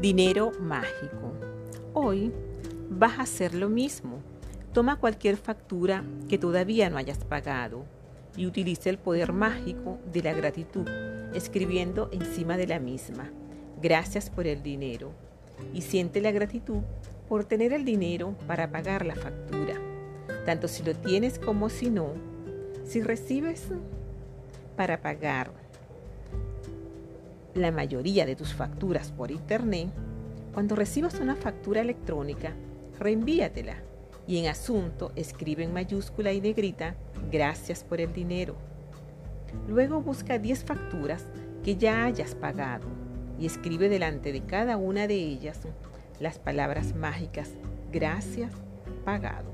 Dinero mágico. Hoy vas a hacer lo mismo. Toma cualquier factura que todavía no hayas pagado y utiliza el poder mágico de la gratitud, escribiendo encima de la misma, gracias por el dinero. Y siente la gratitud por tener el dinero para pagar la factura, tanto si lo tienes como si no. Si recibes para pagar la mayoría de tus facturas por Internet, cuando recibas una factura electrónica, reenvíatela y en asunto escribe en mayúscula y negrita gracias por el dinero. Luego busca 10 facturas que ya hayas pagado y escribe delante de cada una de ellas las palabras mágicas gracias pagado.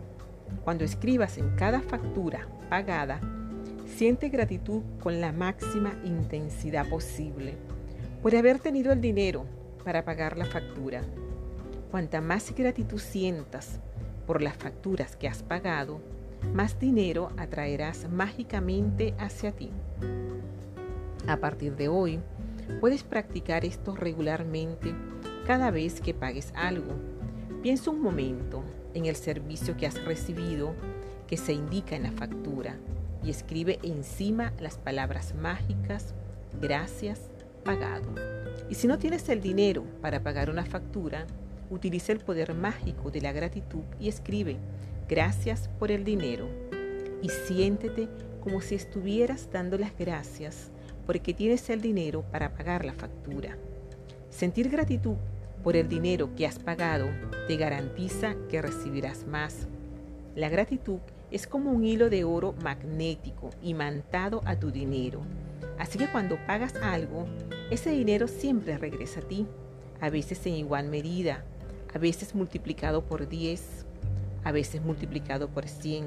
Cuando escribas en cada factura pagada, siente gratitud con la máxima intensidad posible por haber tenido el dinero para pagar la factura. Cuanta más gratitud sientas por las facturas que has pagado, más dinero atraerás mágicamente hacia ti. A partir de hoy, puedes practicar esto regularmente cada vez que pagues algo. Piensa un momento en el servicio que has recibido que se indica en la factura y escribe encima las palabras mágicas gracias Y si no tienes el dinero para pagar una factura, utiliza el poder mágico de la gratitud y escribe, gracias por el dinero. Y siéntete como si estuvieras dando las gracias porque tienes el dinero para pagar la factura. Sentir gratitud por el dinero que has pagado te garantiza que recibirás más. La gratitud es como un hilo de oro magnético imantado a tu dinero Así que cuando pagas algo, ese dinero siempre regresa a ti, a veces en igual medida, a veces multiplicado por 10, a veces multiplicado por 100.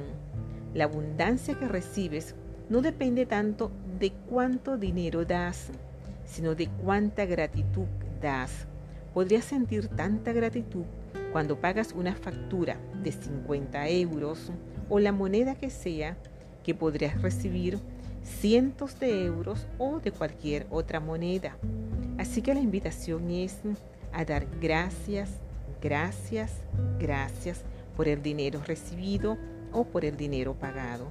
La abundancia que recibes no depende tanto de cuánto dinero das, sino de cuánta gratitud das. Podrías sentir tanta gratitud cuando pagas una factura de 50 euros o la moneda que sea que podrías recibir cientos de euros o de cualquier otra moneda. Así que la invitación es a dar gracias, gracias, gracias por el dinero recibido o por el dinero pagado.